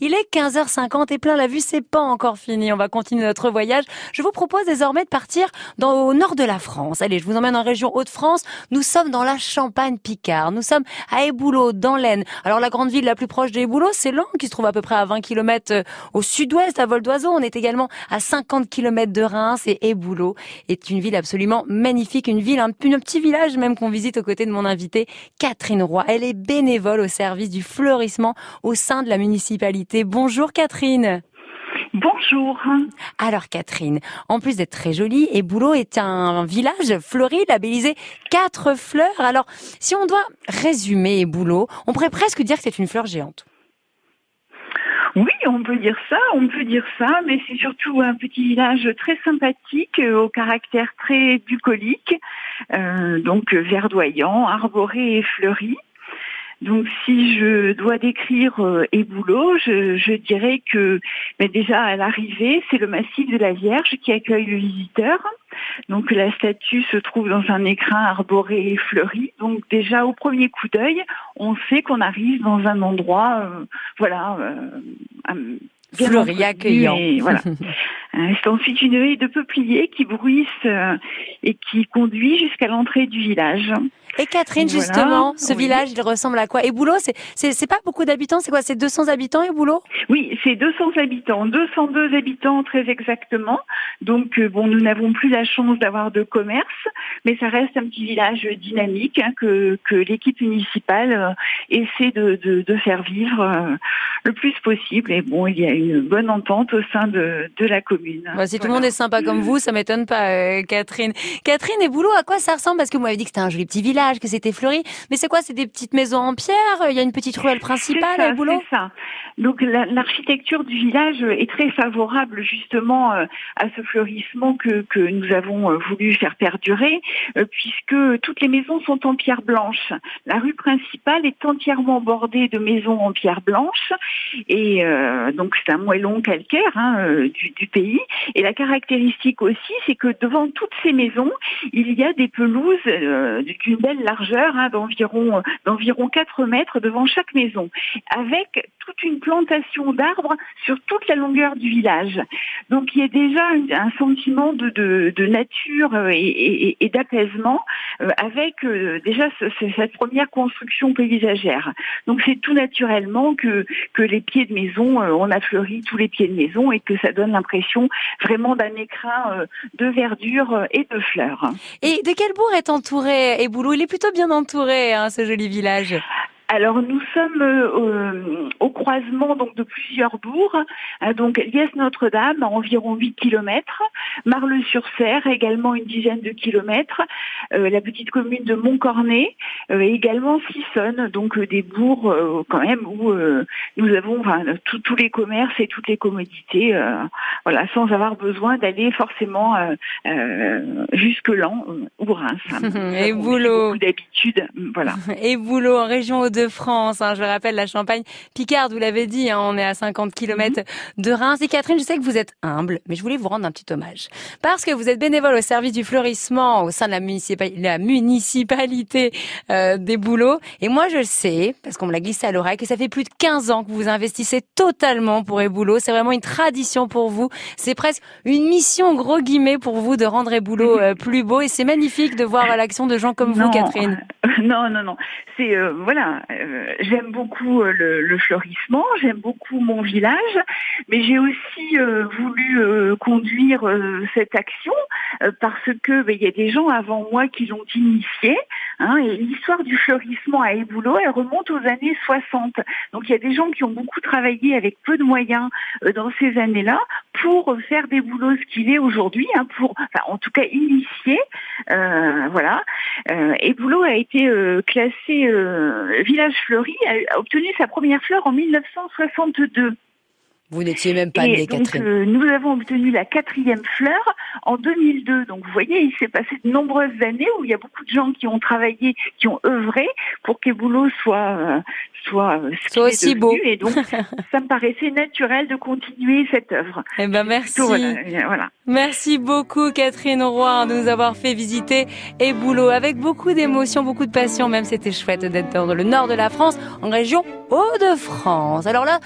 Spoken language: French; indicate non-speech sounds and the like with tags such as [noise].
il est 15h50 et plein la vue, c'est pas encore fini. On va continuer notre voyage. Je vous propose désormais de partir dans, au nord de la France. Allez, je vous emmène en région Hauts-de-France. Nous sommes dans la Champagne-Picard. Nous sommes à Éboulot, dans l'Aisne. Alors, la grande ville la plus proche d'Éboulot, c'est Lens, qui se trouve à peu près à 20 km euh, au sud-ouest, à vol d'oiseau. On est également à 50 km de Reims et Éboulot est une ville absolument magnifique. Une ville, un, un petit village même qu'on visite aux côtés de mon invitée, Catherine Roy. Elle est bénévole au service du fleurissement au sein de la municipalité Bonjour Catherine. Bonjour. Alors Catherine, en plus d'être très jolie, Eboulot est un village fleuri, labellisé quatre fleurs. Alors, si on doit résumer Eboulot, on pourrait presque dire que c'est une fleur géante. Oui, on peut dire ça, on peut dire ça, mais c'est surtout un petit village très sympathique, euh, au caractère très bucolique, euh, donc verdoyant, arboré et fleuri. Donc si je dois décrire euh, Éboulot, je, dirais que mais déjà à l'arrivée, c'est le massif de la Vierge qui accueille le visiteur. Donc la statue se trouve dans un écrin arboré et fleuri. Donc déjà au premier coup d'œil, on sait qu'on arrive dans un endroit, euh, voilà, euh, fleuri accueillant. voilà. [laughs] C'est ensuite une haie de peupliers qui bruissent euh, et qui conduit jusqu'à l'entrée du village. Et Catherine, justement, ce village, il ressemble à quoi? Et Boulot, c'est c'est pas beaucoup d'habitants, c'est quoi? C'est 200 habitants et Boulot? Oui, c'est 200 habitants, 202 habitants très exactement. Donc euh, bon, nous n'avons plus la chance d'avoir de commerce, mais ça reste un petit village dynamique hein, que que l'équipe municipale euh, essaie de, de, de faire vivre euh, le plus possible. Et bon, il y a une bonne entente au sein de de la commune. Bah, si tout le monde est sympa comme vous, ça m'étonne pas, Catherine. Catherine et Boulot, à quoi ça ressemble? Parce que vous m'avez dit que c'était un joli petit village que c'était fleuri. Mais c'est quoi C'est des petites maisons en pierre Il y a une petite ruelle principale à Boulot C'est ça. Donc l'architecture du village est très favorable justement euh, à ce fleurissement que, que nous avons euh, voulu faire perdurer, euh, puisque toutes les maisons sont en pierre blanche. La rue principale est entièrement bordée de maisons en pierre blanche, et donc c'est un moellon calcaire hein, du, du pays. Et la caractéristique aussi, c'est que devant toutes ces maisons, il y a des pelouses d'une belle largeur hein, d'environ d'environ 4 mètres devant chaque maison, avec toute une plantation d'arbres sur toute la longueur du village. Donc il y a déjà un, sentiment de, de, nature euh, et, d'apaisement euh, avec euh, déjà cette première construction paysagère. Donc c'est tout naturellement que, que les pieds de maison, on a fleuri tous les pieds de maison et que ça donne l'impression vraiment d'un écrin de verdure et de fleurs. Et de quel bourg est entouré Eboulou Il est plutôt bien entouré, hein, ce joli village. Alors nous sommes euh, au croisement donc de plusieurs bourgs, euh, donc Liès Notre-Dame environ 8 km, Marle-sur-Serre également une dizaine de kilomètres, euh, la petite commune de Montcornet également Sissonne, donc des bourgs quand même où nous avons tous les commerces et toutes les commodités, voilà, sans avoir besoin d'aller forcément jusque Lan ou Reims. et boulot. d'habitude, voilà. Et boulot en région de France. Hein, je rappelle la Champagne Picard, vous l'avez dit, hein, on est à 50 km mhm. de Reims. Et Catherine, je sais que vous êtes humble, mais je voulais vous rendre un petit hommage. Parce que vous êtes bénévole au service du fleurissement au sein de la, la municipalité euh, des Boulots. Et moi, je le sais, parce qu'on me l'a glissé à l'oreille, que ça fait plus de 15 ans que vous investissez totalement pour Eboulot. C'est vraiment une tradition pour vous. C'est presque une mission, gros guillemets, pour vous de rendre Eboulot euh, plus beau. Et c'est magnifique de voir l'action de gens comme vous, Catherine. [laughs] Non, non, non. C'est, euh, voilà, euh, j'aime beaucoup euh, le, fleurissement, j'aime beaucoup mon village, mais j'ai aussi voulu conduire cette action parce que ben, il y a des gens avant moi qui l'ont initié. Hein, et l'histoire du fleurissement à Eboulot, elle remonte aux années 60. Donc il y a des gens qui ont beaucoup travaillé avec peu de moyens dans ces années-là pour faire des boulots ce qu'il est aujourd'hui, hein, pour, en tout cas initier, voilà. Et Boulot a été classé village fleuri a obtenu sa première fleur en 1962. Vous n'étiez même pas née, Catherine. Euh, nous avons obtenu la quatrième fleur en 2002. Donc vous voyez, il s'est passé de nombreuses années où il y a beaucoup de gens qui ont travaillé, qui ont œuvré pour que Boulot soit euh, soit, euh, soit aussi beau. Et donc [laughs] ça me paraissait naturel de continuer cette œuvre. Eh ben merci. voilà. Merci beaucoup Catherine Roy de nous avoir fait visiter et Boulot avec beaucoup d'émotion, beaucoup de passion. Même c'était chouette d'être dans le nord de la France, en région Hauts-de-France. Alors là,